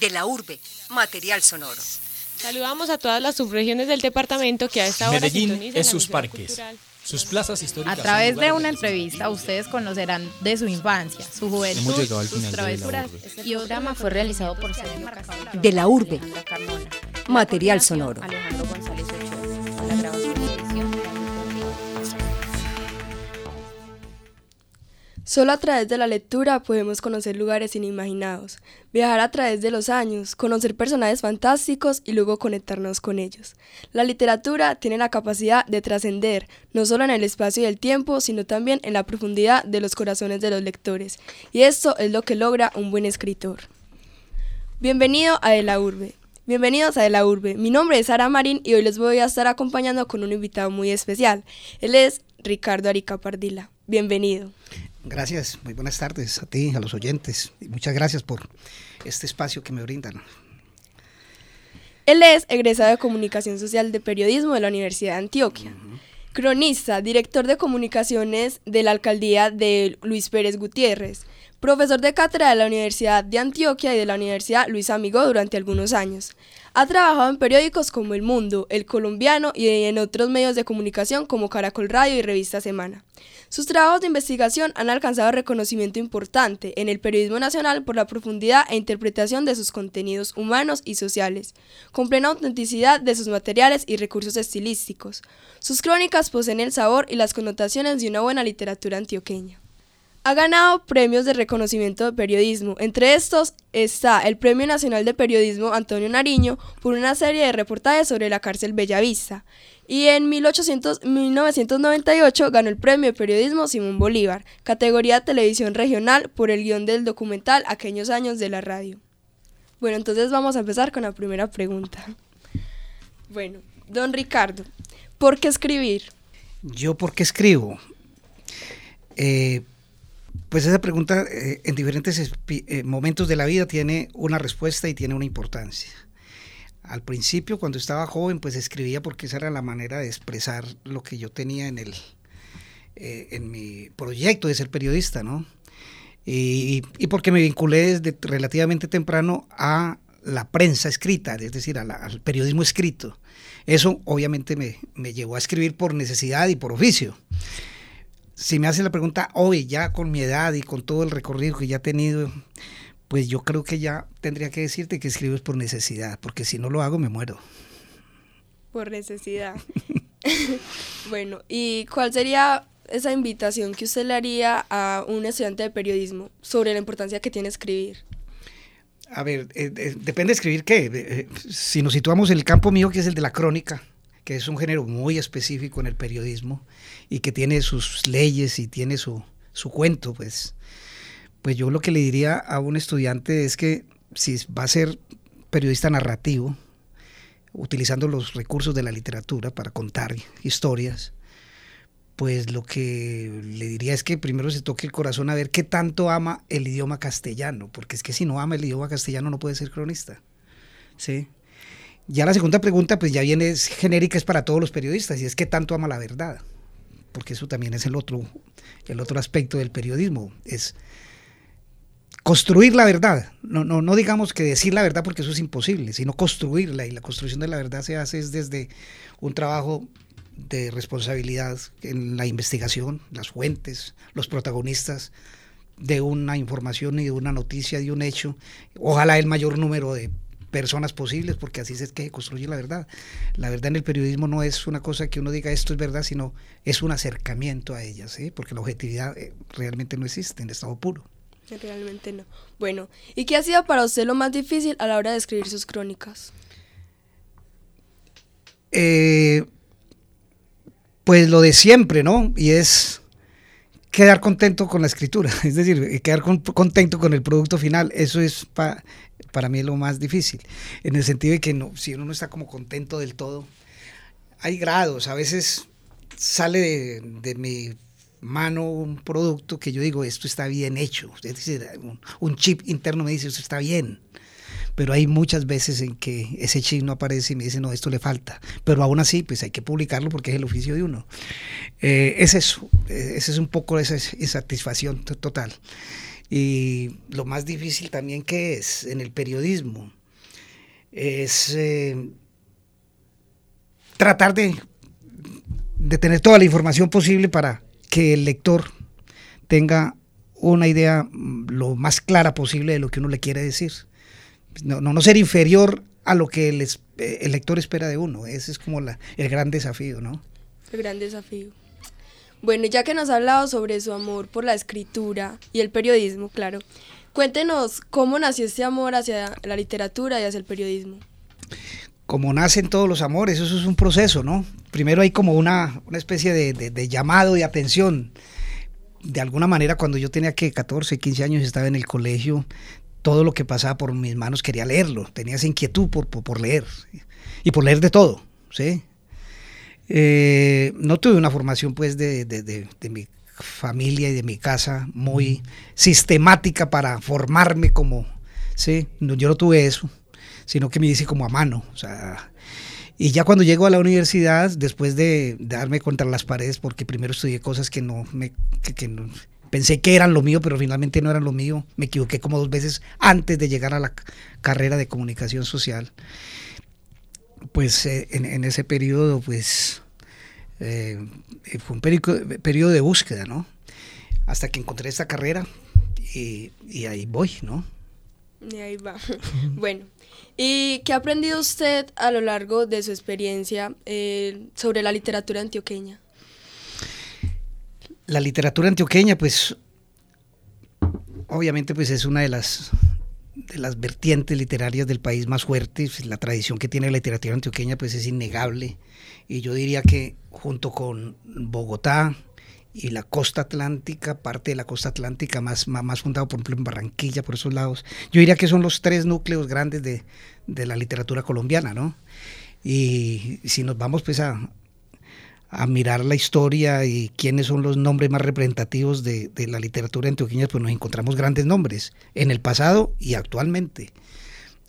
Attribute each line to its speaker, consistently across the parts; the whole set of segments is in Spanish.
Speaker 1: De la urbe, material sonoro.
Speaker 2: Saludamos a todas las subregiones del departamento que a esta hora
Speaker 3: Medellín es sus parques, sus plazas históricas.
Speaker 4: A través de una entrevista ustedes conocerán de su infancia, su juventud, sus travesuras. Este programa fue realizado por Sergio
Speaker 1: De la urbe, material sonoro.
Speaker 5: Solo a través de la lectura podemos conocer lugares inimaginados, viajar a través de los años, conocer personajes fantásticos y luego conectarnos con ellos. La literatura tiene la capacidad de trascender, no solo en el espacio y el tiempo, sino también en la profundidad de los corazones de los lectores, y esto es lo que logra un buen escritor. Bienvenido a De la Urbe. Bienvenidos a De la Urbe. Mi nombre es Sara Marín y hoy les voy a estar acompañando con un invitado muy especial. Él es Ricardo Arica Pardila. Bienvenido.
Speaker 6: Gracias, muy buenas tardes a ti, a los oyentes, y muchas gracias por este espacio que me brindan.
Speaker 5: Él es egresado de Comunicación Social de Periodismo de la Universidad de Antioquia. Cronista, director de comunicaciones de la alcaldía de Luis Pérez Gutiérrez, profesor de cátedra de la Universidad de Antioquia y de la Universidad Luis Amigo durante algunos años. Ha trabajado en periódicos como El Mundo, El Colombiano y en otros medios de comunicación como Caracol Radio y Revista Semana. Sus trabajos de investigación han alcanzado reconocimiento importante en el periodismo nacional por la profundidad e interpretación de sus contenidos humanos y sociales, con plena autenticidad de sus materiales y recursos estilísticos. Sus crónicas poseen el sabor y las connotaciones de una buena literatura antioqueña. Ha ganado premios de reconocimiento de periodismo. Entre estos está el Premio Nacional de Periodismo Antonio Nariño por una serie de reportajes sobre la cárcel Bellavista. Y en 1800, 1998 ganó el Premio de Periodismo Simón Bolívar, categoría Televisión Regional, por el guion del documental Aquellos años de la radio. Bueno, entonces vamos a empezar con la primera pregunta. Bueno, don Ricardo, ¿por qué escribir?
Speaker 6: ¿Yo por qué escribo? Eh, pues esa pregunta eh, en diferentes eh, momentos de la vida tiene una respuesta y tiene una importancia. Al principio, cuando estaba joven, pues escribía porque esa era la manera de expresar lo que yo tenía en, el, eh, en mi proyecto de ser periodista, ¿no? Y, porque me vinculé desde relativamente temprano a la prensa escrita, es decir, al periodismo escrito. Eso obviamente me, me llevó a escribir por necesidad y por oficio si me hace la pregunta hoy, ya con mi edad y con todo el recorrido que ya he tenido, pues yo creo que ya tendría que decirte que escribes por necesidad, porque si no lo hago me muero.
Speaker 5: Por necesidad. bueno, ¿y cuál sería esa invitación que usted le haría a un estudiante de periodismo sobre la importancia que tiene escribir?
Speaker 6: A ver, eh, eh, depende de escribir qué. Eh, si nos situamos en el campo mío, que es el de la crónica, que es un género muy específico en el periodismo y que tiene sus leyes y tiene su, su cuento, pues, pues yo lo que le diría a un estudiante es que si va a ser periodista narrativo, utilizando los recursos de la literatura para contar historias, pues lo que le diría es que primero se toque el corazón a ver qué tanto ama el idioma castellano, porque es que si no ama el idioma castellano no puede ser cronista. ¿sí? Ya la segunda pregunta, pues ya viene es genérica, es para todos los periodistas, y es qué tanto ama la verdad, porque eso también es el otro, el otro aspecto del periodismo, es construir la verdad, no, no, no digamos que decir la verdad porque eso es imposible, sino construirla, y la construcción de la verdad se hace desde un trabajo de responsabilidad en la investigación, las fuentes, los protagonistas de una información y de una noticia, de un hecho, ojalá el mayor número de personas posibles, porque así es que se construye la verdad. La verdad en el periodismo no es una cosa que uno diga esto es verdad, sino es un acercamiento a ella, ¿sí? porque la objetividad eh, realmente no existe en estado puro.
Speaker 5: Realmente no. Bueno, ¿y qué ha sido para usted lo más difícil a la hora de escribir sus crónicas?
Speaker 6: Eh, pues lo de siempre, ¿no? Y es quedar contento con la escritura, es decir, quedar contento con el producto final. Eso es para para mí es lo más difícil, en el sentido de que no, si uno no está como contento del todo, hay grados, a veces sale de, mi mano un producto que yo digo, esto está bien hecho, es decir, un, chip interno me dice, esto está bien, pero hay muchas veces en que ese chip no aparece y me dice, no, esto le falta, pero aún así, pues hay que publicarlo porque es el oficio de uno. Eh, es eso, ese es un poco esa insatisfacción total. Y lo más difícil también que es en el periodismo es eh, tratar de, tener toda la información posible para que el lector tenga una idea mm, lo más clara posible de lo que uno le quiere decir. No, no, ser inferior a lo que el, eh, el, lector espera de uno. Ese es como la, el gran desafío, ¿no?
Speaker 5: El gran desafío. Bueno, ya que nos ha hablado sobre su amor por la escritura y el periodismo, claro, cuéntenos cómo nació este amor hacia la literatura y hacia el periodismo.
Speaker 6: Como nacen todos los amores, eso es un proceso, ¿no? Primero hay como una, una especie de, de, llamado de atención de alguna manera cuando yo tenía que 14, 15 años estaba en el colegio, todo lo que pasaba por mis manos quería leerlo, tenía esa inquietud por, por, leer y por leer de todo, ¿sí? Eh, no tuve una formación pues de, de, de, mi familia y de mi casa muy sistemática para formarme como, ¿sí? No, yo no tuve eso, sino que me hice como a mano, o sea, y ya cuando llego a la universidad, después de, darme contra las paredes, porque primero estudié cosas que no me que, no, pensé que eran lo mío, pero finalmente no eran lo mío, me equivoqué como dos veces antes de llegar a la carrera de comunicación social. Pues eh, en, ese periodo, pues eh, fue un periodo, de búsqueda, ¿no? Hasta que encontré esta carrera y, y ahí voy, ¿no?
Speaker 5: Y ahí va. bueno, ¿Y qué ha aprendido usted a lo largo de su experiencia eh, sobre la literatura antioqueña?
Speaker 6: La literatura antioqueña, pues, obviamente, pues es una de las de las vertientes literarias del país más fuertes. La tradición que tiene la literatura antioqueña, pues, es innegable. Y yo diría que junto con Bogotá, y la costa atlántica, parte de la costa atlántica más, más, fundado, por ejemplo, en Barranquilla, por esos lados. Yo diría que son los tres núcleos grandes de, de la literatura colombiana, ¿no? Y si nos vamos pues a, a mirar la historia y quiénes son los nombres más representativos de, de la literatura antioqueña, pues nos encontramos grandes nombres en el pasado y actualmente.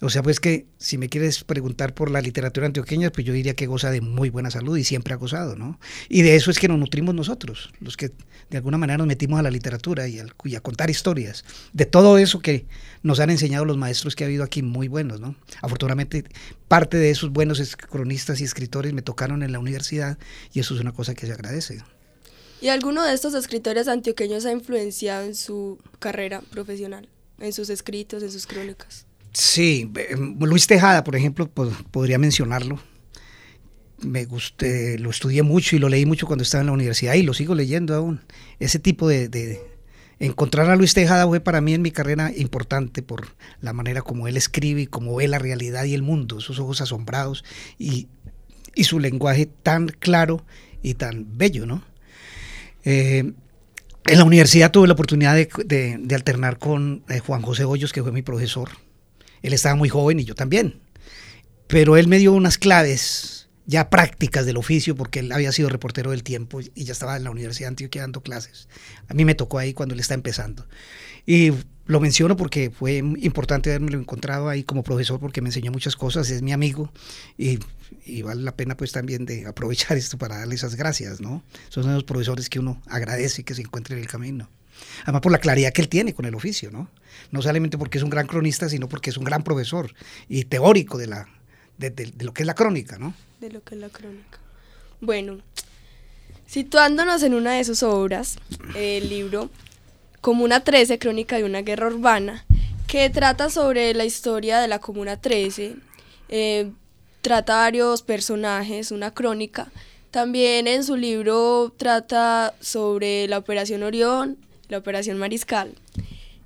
Speaker 6: O sea, pues que si me quieres preguntar por la literatura antioqueña, pues yo diría que goza de muy buena salud y siempre ha gozado, ¿no? Y de eso es que nos nutrimos nosotros, los que de alguna manera nos metimos a la literatura y, a contar historias, de todo eso que nos han enseñado los maestros que ha habido aquí, muy buenos, ¿no? Afortunadamente, parte de esos buenos cronistas y escritores me tocaron en la universidad y eso es una cosa que se agradece.
Speaker 5: ¿Y alguno de estos escritores antioqueños ha influenciado en su carrera profesional, en sus escritos, en sus crónicas?
Speaker 6: Sí, Luis Tejada, por ejemplo, podría mencionarlo. Me gusté, lo estudié mucho y lo leí mucho cuando estaba en la universidad y lo sigo leyendo aún. Ese tipo de, encontrar a Luis Tejada fue para mí en mi carrera importante por la manera como él escribe y como ve la realidad y el mundo, sus ojos asombrados y, su lenguaje tan claro y tan bello, ¿no? Eh, en la universidad tuve la oportunidad de, alternar con eh, Juan José Hoyos, que fue mi profesor él estaba muy joven y yo también. Pero él me dio unas claves ya prácticas del oficio, porque él había sido reportero del tiempo y ya estaba en la Universidad de Antioquia dando clases. A mí me tocó ahí cuando él está empezando. Y lo menciono porque fue importante haberme encontrado ahí como profesor porque me enseñó muchas cosas, es mi amigo y, vale la pena pues también de aprovechar esto para darle esas gracias, ¿no? Son los profesores que uno agradece que se encuentren en el camino. Además por la claridad que él tiene con el oficio, ¿no? No solamente porque es un gran cronista, sino porque es un gran profesor y teórico de, la, de, lo que es la crónica, ¿no?
Speaker 5: De lo que es la crónica. Bueno, situándonos en una de sus obras, el libro Comuna 13, Crónica de una guerra urbana, que trata sobre la historia de la Comuna 13, eh, trata varios personajes, una crónica. También en su libro trata sobre la Operación Orión, la Operación Mariscal.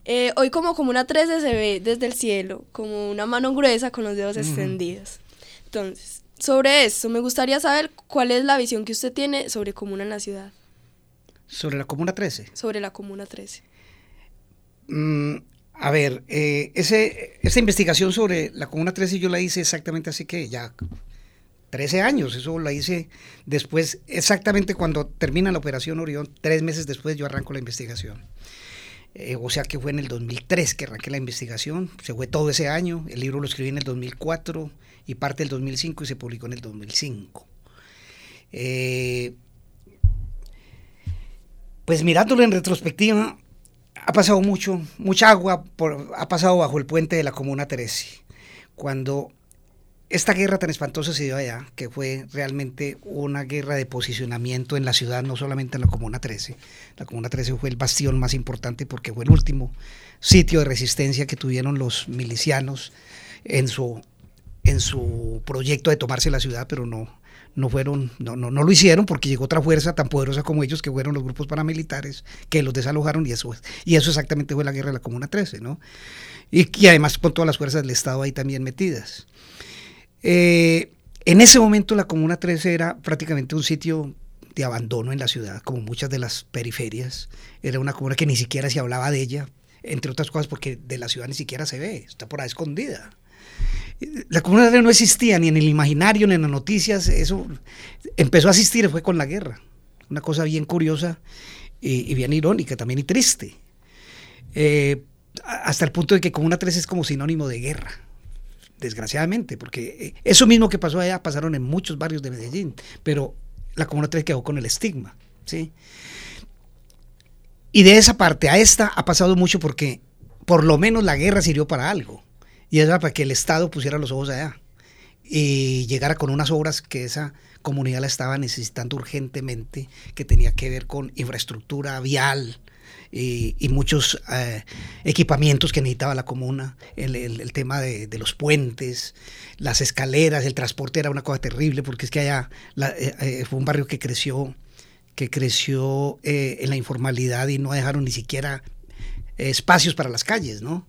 Speaker 5: Eh, hoy como Comuna 13 se ve desde el cielo, como una mano gruesa con los dedos extendidos. Entonces, sobre eso, me gustaría saber cuál es la visión que usted tiene sobre Comuna en la ciudad.
Speaker 6: ¿Sobre la Comuna 13?
Speaker 5: Sobre la Comuna 13.
Speaker 6: Mm, a ver, eh, ese, esa investigación sobre la Comuna 13 yo la hice exactamente así que ya 13 años, eso la hice después, exactamente cuando termina la operación Orión, tres meses después yo arranco la investigación. Eh, o sea que fue en el 2003 que arranqué la investigación, se fue todo ese año, el libro lo escribí en el 2004 y parte del 2005 y se publicó en el 2005. Eh, pues mirándolo en retrospectiva, ha pasado mucho, mucha agua ha pasado bajo el puente de la Comuna 13. Cuando esta guerra tan espantosa se dio allá, que fue realmente una guerra de posicionamiento en la ciudad, no solamente en la Comuna 13. La Comuna 13 fue el bastión más importante porque fue el último sitio de resistencia que tuvieron los milicianos en su, en su proyecto de tomarse la ciudad, pero no, no fueron, no, no, no lo hicieron porque llegó otra fuerza tan poderosa como ellos, que fueron los grupos paramilitares, que los desalojaron y eso, y eso exactamente fue la guerra de la Comuna 13, ¿no? Y, y además con todas las fuerzas del Estado ahí también metidas. Eh, en ese momento la Comuna 13 era prácticamente un sitio de abandono en la ciudad, como muchas de las periferias. Era una comuna que ni siquiera se hablaba de ella, entre otras cosas porque de la ciudad ni siquiera se ve, está por ahí escondida. La Comuna 13 no existía ni en el imaginario ni en las noticias, eso empezó a existir fue con la guerra. Una cosa bien curiosa y, bien irónica también y triste. Eh, hasta el punto de que Comuna 13 es como sinónimo de guerra desgraciadamente, porque eh, eso mismo que pasó allá pasaron en muchos barrios de Medellín, pero la Comuna 3 quedó con el estigma, ¿sí? Y de esa parte a esta ha pasado mucho porque por lo menos la guerra sirvió para algo, y era para que el Estado pusiera los ojos allá y llegara con unas obras que esa comunidad la estaba necesitando urgentemente, que tenía que ver con infraestructura vial, y, muchos eh, equipamientos que necesitaba la comuna, el, tema de, los puentes, las escaleras, el transporte era una cosa terrible porque es que allá eh, eh, fue un barrio que creció, que creció en la informalidad y no dejaron ni siquiera espacios para las calles, ¿no?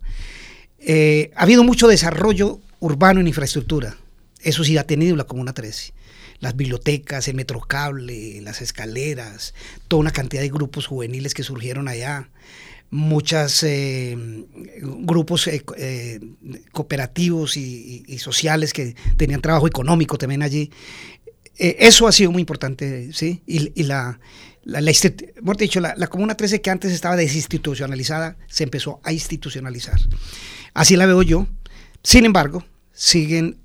Speaker 6: ha habido mucho desarrollo urbano en infraestructura, eso sí ha tenido la Comuna 13 las bibliotecas, el metrocable, las escaleras, toda una cantidad de grupos juveniles que surgieron allá, muchos eh, grupos eh, eh, cooperativos y, sociales que tenían trabajo económico también allí. eso ha sido muy importante, ¿sí? Y, la, la, dicho, la, la, Comuna 13 que antes estaba desinstitucionalizada, se empezó a institucionalizar. Así la veo yo. Sin embargo, siguen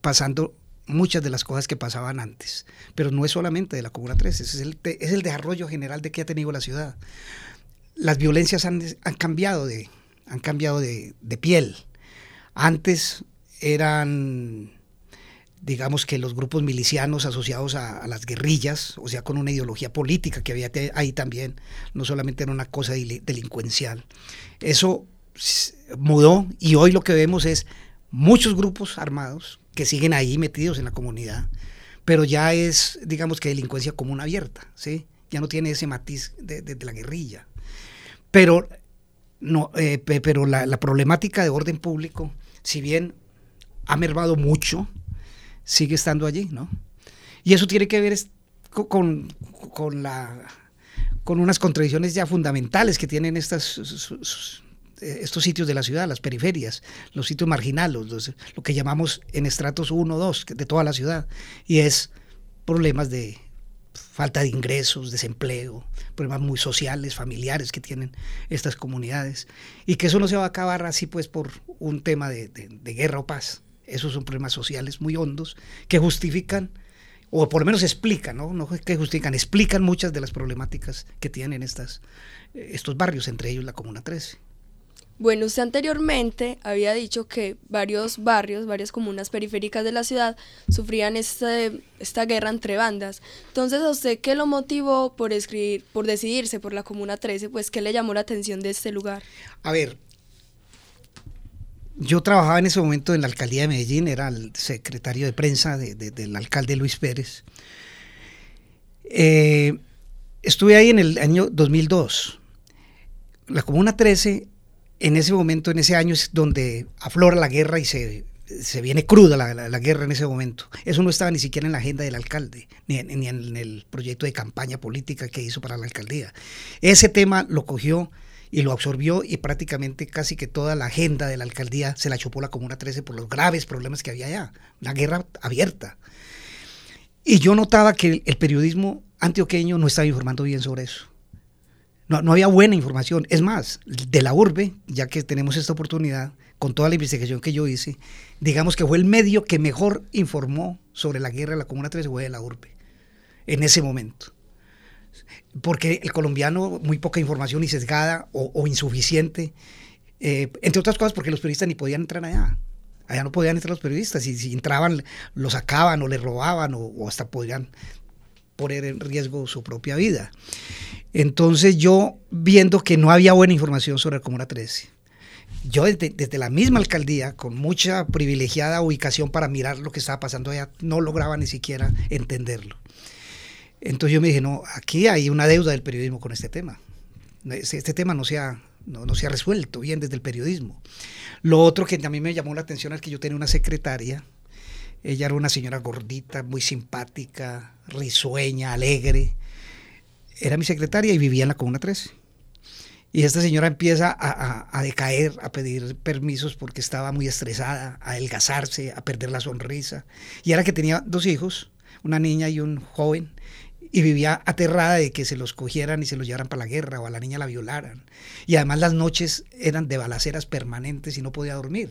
Speaker 6: pasando muchas de las cosas que pasaban antes. Pero no es solamente de la Comuna 13, es el, es el desarrollo general de que ha tenido la ciudad. Las violencias han, cambiado, de, han cambiado de, piel. Antes eran, digamos que los grupos milicianos asociados a, las guerrillas, o sea, con una ideología política que había ahí también, no solamente era una cosa delincuencial. Eso mudó y hoy lo que vemos es muchos grupos armados que siguen ahí metidos en la comunidad, pero ya es, digamos que delincuencia común abierta, ¿sí? Ya no tiene ese matiz de, la guerrilla. Pero, no, eh, pero la, problemática de orden público, si bien ha mermado mucho, sigue estando allí, ¿no? Y eso tiene que ver con, con, la, con unas contradicciones ya fundamentales que tienen estas estos sitios de la ciudad, las periferias, los sitios marginales, lo que llamamos en estratos 1 2 de toda la ciudad, y es problemas de falta de ingresos, desempleo, problemas muy sociales, familiares que tienen estas comunidades, y que eso no se va a acabar así pues por un tema de, guerra o paz. Esos son problemas sociales muy hondos que justifican o por lo menos explican, ¿no? No que justifican, explican muchas de las problemáticas que tienen estas, estos barrios, entre ellos la Comuna 13.
Speaker 5: Bueno, usted anteriormente había dicho que varios barrios, varias comunas periféricas de la ciudad sufrían este, esta guerra entre bandas. Entonces, ¿a usted qué lo motivó por escribir, por decidirse por la Comuna 13? Pues, ¿qué le llamó la atención de este lugar?
Speaker 6: A ver, yo trabajaba en ese momento en la alcaldía de Medellín, era el secretario de prensa del alcalde Luis Pérez. Eh, estuve ahí en el año 2002. La Comuna 13 en ese momento, en ese año es donde aflora la guerra y se, se viene cruda la, guerra en ese momento. Eso no estaba ni siquiera en la agenda del alcalde, ni, ni, en el proyecto de campaña política que hizo para la alcaldía. Ese tema lo cogió y lo absorbió y prácticamente casi que toda la agenda de la alcaldía se la chupó la Comuna 13 por los graves problemas que había allá, una guerra abierta. Y yo notaba que el periodismo antioqueño no estaba informando bien sobre eso. No, no, había buena información. Es más, de la urbe, ya que tenemos esta oportunidad, con toda la investigación que yo hice, digamos que fue el medio que mejor informó sobre la guerra de la Comuna 3 fue de la urbe, en ese momento. porque el colombiano, muy poca información y sesgada o, insuficiente, eh, entre otras cosas porque los periodistas ni podían entrar allá. Allá no podían entrar los periodistas y si entraban los sacaban o les robaban o, hasta podrían poner en riesgo su propia vida. Entonces yo, viendo que no había buena información sobre la Comuna 13, yo desde, desde, la misma alcaldía, con mucha privilegiada ubicación para mirar lo que estaba pasando allá, no lograba ni siquiera entenderlo. Entonces yo me dije, no, aquí hay una deuda del periodismo con este tema. Este tema no se ha, no, se ha resuelto bien desde el periodismo. Lo otro que también me llamó la atención es que yo tenía una secretaria, ella era una señora gordita, muy simpática, risueña, alegre. Era mi secretaria y vivía en la Comuna 13. Y esta señora empieza a, a, decaer, a pedir permisos porque estaba muy estresada, a adelgazarse, a perder la sonrisa. Y era que tenía dos hijos, una niña y un joven, y vivía aterrada de que se los cogieran y se los llevaran para la guerra o a la niña la violaran. Y además las noches eran de balaceras permanentes y no podía dormir.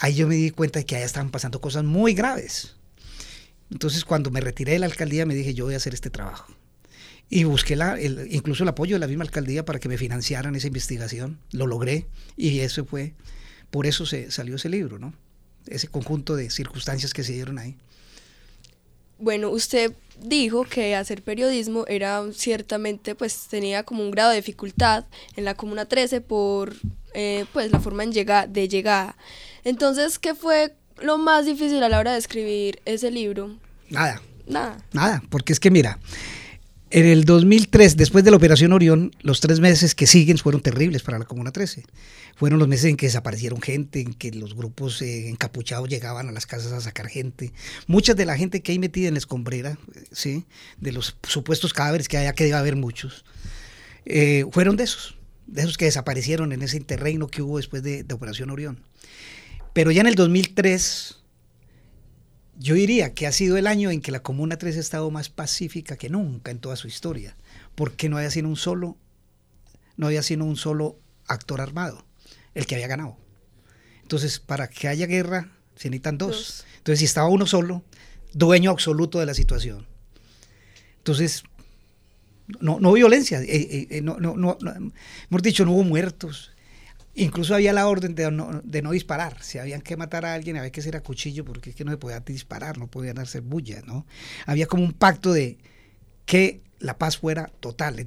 Speaker 6: Ahí yo me di cuenta de que allá estaban pasando cosas muy graves. Entonces cuando me retiré de la alcaldía me dije yo voy a hacer este trabajo. Y busqué incluso el apoyo de la misma alcaldía para que me financiaran esa investigación. Lo logré y eso fue, por eso se salió ese libro, ¿no? Ese conjunto de circunstancias que se dieron ahí.
Speaker 5: Bueno, usted dijo que hacer periodismo era ciertamente, pues tenía como un grado de dificultad en la Comuna 13 por eh, pues la forma en llega, de llegada. Entonces, ¿qué fue lo más difícil a la hora de escribir ese libro?
Speaker 6: Nada.
Speaker 5: Nada.
Speaker 6: Nada, porque es que mira, en el 2003, después de la Operación Orión, los tres meses que siguen fueron terribles para la Comuna 13 fueron los meses en que desaparecieron gente, en que los grupos eh, encapuchados llegaban a las casas a sacar gente. Mucha de la gente que hay metida en la escombrera, ¿sí? de los supuestos cadáveres que haya, que debe haber muchos, eh, fueron de esos, de esos que desaparecieron en ese interreino que hubo después de, de Operación Orión. Pero ya en el 2003, yo diría que ha sido el año en que la Comuna 3 ha estado más pacífica que nunca en toda su historia, porque no había sido un solo, no había sido un solo actor armado el que había ganado. Entonces, para que haya guerra, se necesitan dos. Entonces, si estaba uno solo, dueño absoluto de la situación. Entonces, no, no violencia, eh, eh, eh, no, no, no, hemos dicho, no hubo muertos. Incluso había la orden de no, disparar. Si habían que matar a alguien, había que ser a cuchillo porque es que no se podía disparar, no podían hacer bulla, ¿no? Había como un pacto de que la paz fuera total,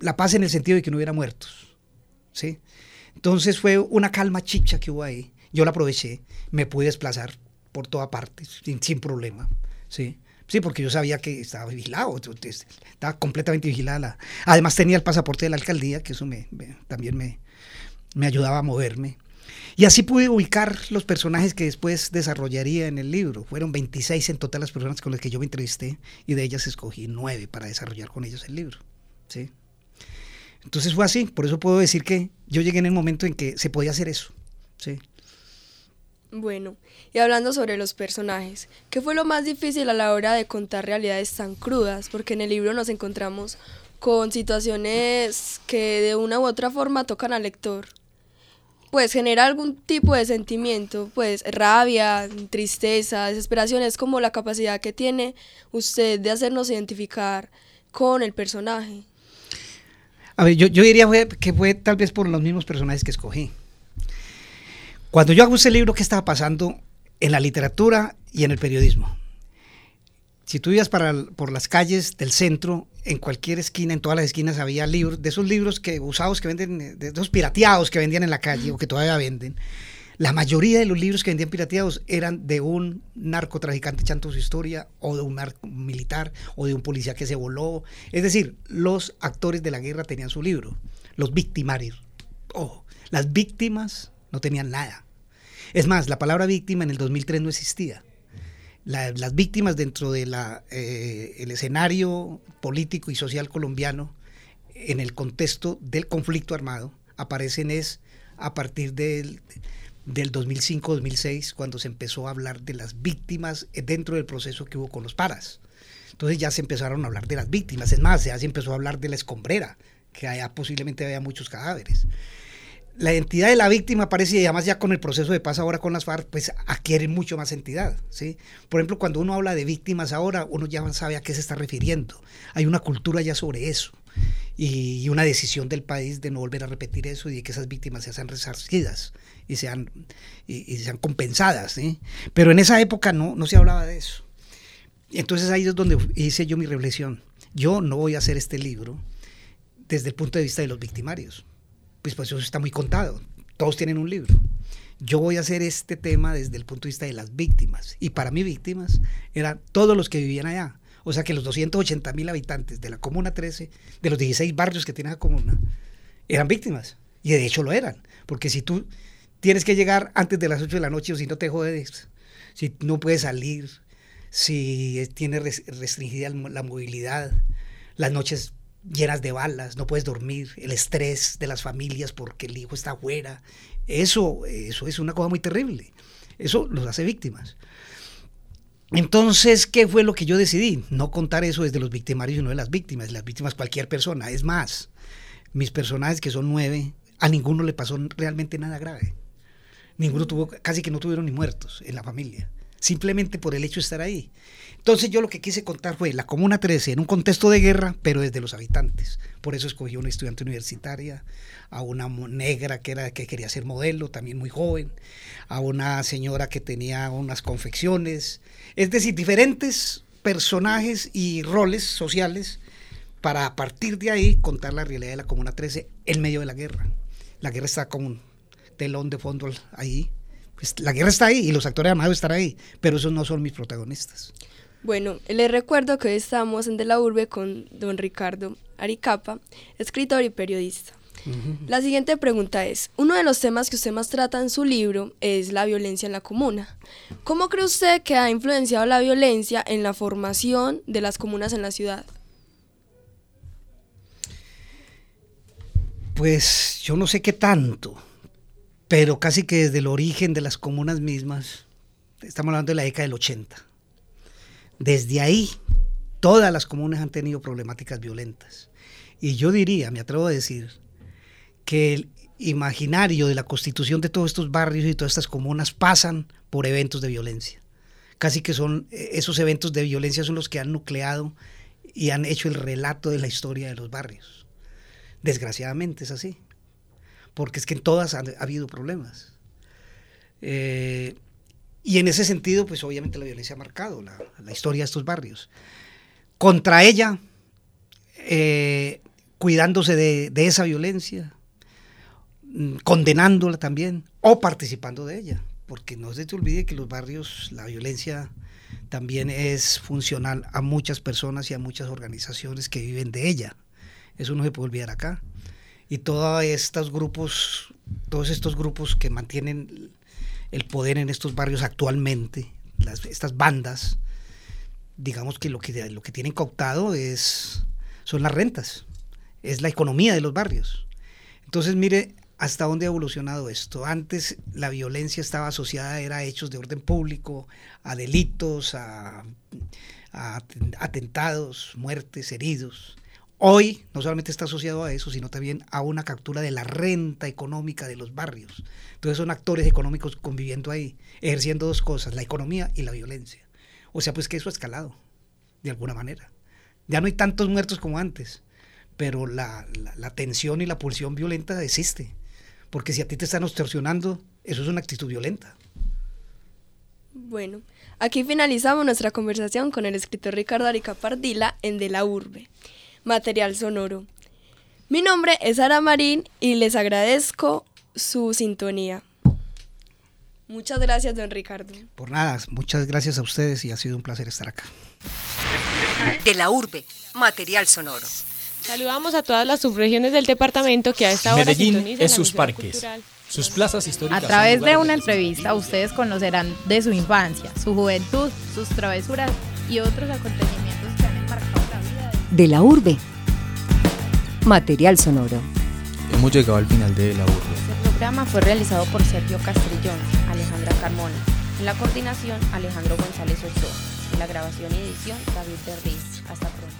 Speaker 6: la paz en el sentido de que no hubiera muertos, ¿sí? Entonces fue una calma chicha que hubo ahí. Yo la aproveché, me pude desplazar por toda parte sin, problema. ¿sí? Sí, porque yo sabía que estaba vigilado, estaba completamente vigilada. Además tenía el pasaporte de la alcaldía, que eso me, también me, me, ayudaba a moverme. Y así pude ubicar los personajes que después desarrollaría en el libro. Fueron 26 en total las personas con las que yo me entrevisté y de ellas escogí nueve para desarrollar con ellos el libro. ¿sí? Entonces fue así, por eso puedo decir que yo llegué en el momento en que se podía hacer eso. Sí.
Speaker 5: Bueno, y hablando sobre los personajes, ¿qué fue lo más difícil a la hora de contar realidades tan crudas? Porque en el libro nos encontramos con situaciones que de una u otra forma tocan al lector. Pues genera algún tipo de sentimiento, pues rabia, tristeza, desesperación, es como la capacidad que tiene usted de hacernos identificar con el personaje.
Speaker 6: A ver, yo, diría que fue tal vez por los mismos personajes que escogí. Cuando yo hago ese libro, ¿qué estaba pasando en la literatura y en el periodismo? Si tú ibas para, por las calles del centro, en cualquier esquina, en todas las esquinas había libros, de esos libros que usados que venden, de esos pirateados que vendían en la calle o que todavía venden, la mayoría de los libros que vendían pirateados eran de un narcotraficante echando su historia, o de un narco militar, o de un policía que se voló. Es decir, los actores de la guerra tenían su libro, los victimarios. Ojo, las víctimas no tenían nada. Es más, la palabra víctima en el 2003 no existía. Las víctimas dentro del eh, escenario político y social colombiano, en el contexto del conflicto armado, aparecen es a partir del del 2005-2006, cuando se empezó a hablar de las víctimas dentro del proceso que hubo con los paras. Entonces ya se empezaron a hablar de las víctimas, es más, ya se empezó a hablar de la escombrera, que allá posiblemente había muchos cadáveres. La identidad de la víctima aparece y además ya con el proceso de paz ahora con las FARC, pues adquiere mucho más entidad. ¿sí? Por ejemplo, cuando uno habla de víctimas ahora, uno ya sabe a qué se está refiriendo. Hay una cultura ya sobre eso y una decisión del país de no volver a repetir eso y de que esas víctimas sean resarcidas y sean, y, sean compensadas. ¿sí? Pero en esa época no, no se hablaba de eso. Entonces ahí es donde hice yo mi reflexión. Yo no voy a hacer este libro desde el punto de vista de los victimarios pues, pues eso está muy contado. Todos tienen un libro. Yo voy a hacer este tema desde el punto de vista de las víctimas. Y para mí víctimas eran todos los que vivían allá. O sea que los 280 mil habitantes de la Comuna 13, de los 16 barrios que tiene la comuna, eran víctimas. Y de hecho lo eran. Porque si tú tienes que llegar antes de las 8 de la noche o si no te jodes, si no puedes salir, si tienes restringida la movilidad, las noches llenas de balas, no puedes dormir, el estrés de las familias porque el hijo está afuera. Eso, eso es una cosa muy terrible. Eso los hace víctimas. Entonces, ¿qué fue lo que yo decidí? No contar eso desde los victimarios y no de las víctimas. Las víctimas, cualquier persona. Es más, mis personajes, que son nueve, a ninguno le pasó realmente nada grave. Ninguno tuvo, casi que no tuvieron ni muertos en la familia simplemente por el hecho de estar ahí. Entonces yo lo que quise contar fue la Comuna 13 en un contexto de guerra, pero desde los habitantes. Por eso escogí a una estudiante universitaria, a una negra que, era, que quería ser modelo, también muy joven, a una señora que tenía unas confecciones, es decir, diferentes personajes y roles sociales para a partir de ahí contar la realidad de la Comuna 13 en medio de la guerra. La guerra está como un telón de fondo ahí pues, la guerra está ahí y los actores armados están ahí, pero esos no son mis protagonistas.
Speaker 5: Bueno, les recuerdo que hoy estamos en De la Urbe con don Ricardo Aricapa, escritor y periodista. La siguiente pregunta es, uno de los temas que usted más trata en su libro es la violencia en la comuna. ¿Cómo cree usted que ha influenciado la violencia en la formación de las comunas en la ciudad?
Speaker 6: Pues yo no sé qué tanto pero casi que desde el origen de las comunas mismas, estamos hablando de la década del 80, desde ahí todas las comunas han tenido problemáticas violentas. Y yo diría, me atrevo a decir, que el imaginario de la constitución de todos estos barrios y todas estas comunas pasan por eventos de violencia. Casi que son eh, esos eventos de violencia son los que han nucleado y han hecho el relato de la historia de los barrios. Desgraciadamente es así porque es que en todas ha, habido problemas. Eh, y en ese sentido, pues obviamente la violencia ha marcado la, historia de estos barrios. Contra ella, eh, cuidándose de, esa violencia, mm, condenándola también o participando de ella, porque no se te olvide que los barrios, la violencia también es funcional a muchas personas y a muchas organizaciones que viven de ella. Eso no se puede olvidar acá y todos estos grupos, todos estos grupos que mantienen el poder en estos barrios actualmente, estas bandas, digamos que lo que lo que tienen cooptado es son las rentas, es la economía de los barrios. Entonces, mire hasta dónde ha evolucionado esto. Antes la violencia estaba asociada era a hechos de orden público, a delitos, a atentados, muertes, heridos. Hoy no solamente está asociado a eso, sino también a una captura de la renta económica de los barrios. Entonces son actores económicos conviviendo ahí, ejerciendo dos cosas, la economía y la violencia. O sea, pues que eso ha escalado, de alguna manera. Ya no hay tantos muertos como antes, pero la, tensión y la pulsión violenta existe. Porque si a ti te están extorsionando, eso es una actitud violenta.
Speaker 5: Bueno, aquí finalizamos nuestra conversación con el escritor Ricardo Arica Pardila en De la Urbe material sonoro. Mi nombre es Ara Marín y les agradezco su sintonía. Muchas gracias, don Ricardo.
Speaker 6: Por nada, muchas gracias a ustedes y ha sido un placer estar acá.
Speaker 1: De la urbe, material sonoro.
Speaker 2: Saludamos a todas las subregiones del departamento que a esta hora
Speaker 3: Medellín es sus parques, sus plazas históricas.
Speaker 4: A través de una entrevista ustedes conocerán de su infancia, su juventud, sus travesuras y otros acontecimientos
Speaker 1: de la urbe. Material sonoro.
Speaker 7: Hemos llegado al final de La Urbe.
Speaker 4: Este programa fue realizado por Sergio Castrillón, Alejandra Carmona. En la coordinación, Alejandro González Ochoa. En la grabación y edición, David Berriz. Hasta pronto.